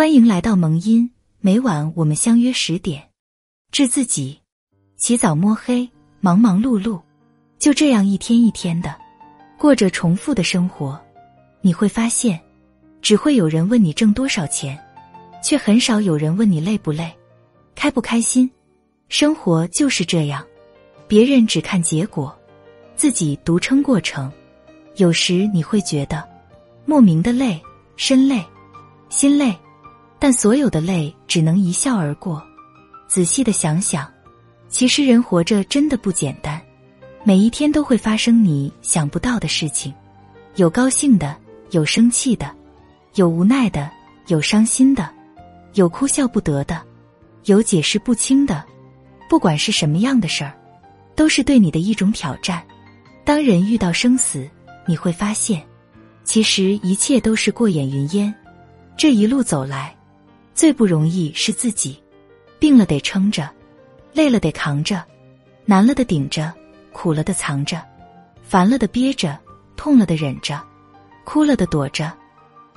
欢迎来到萌音，每晚我们相约十点。治自己，起早摸黑，忙忙碌碌，就这样一天一天的过着重复的生活。你会发现，只会有人问你挣多少钱，却很少有人问你累不累，开不开心。生活就是这样，别人只看结果，自己独撑过程。有时你会觉得莫名的累，身累，心累。但所有的泪只能一笑而过。仔细的想想，其实人活着真的不简单。每一天都会发生你想不到的事情，有高兴的，有生气的，有无奈的，有伤心的，有哭笑不得的，有解释不清的。不管是什么样的事儿，都是对你的一种挑战。当人遇到生死，你会发现，其实一切都是过眼云烟。这一路走来。最不容易是自己，病了得撑着，累了得扛着，难了的顶着，苦了的藏着，烦了的憋着，痛了的忍着，哭了的躲着，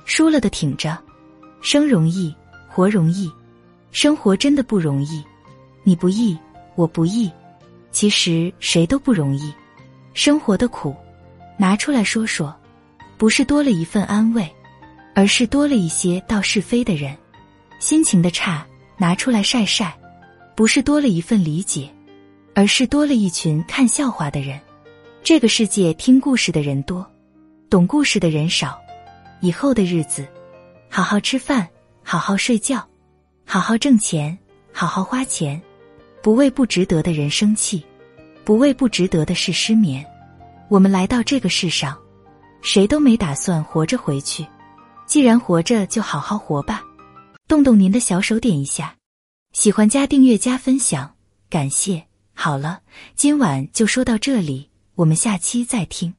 输了的挺着。生容易，活容易，生活真的不容易。你不易，我不易，其实谁都不容易。生活的苦，拿出来说说，不是多了一份安慰，而是多了一些道是非的人。心情的差拿出来晒晒，不是多了一份理解，而是多了一群看笑话的人。这个世界听故事的人多，懂故事的人少。以后的日子，好好吃饭，好好睡觉，好好挣钱，好好花钱，不为不值得的人生气，不为不值得的事失眠。我们来到这个世上，谁都没打算活着回去。既然活着，就好好活吧。动动您的小手，点一下，喜欢加订阅加分享，感谢。好了，今晚就说到这里，我们下期再听。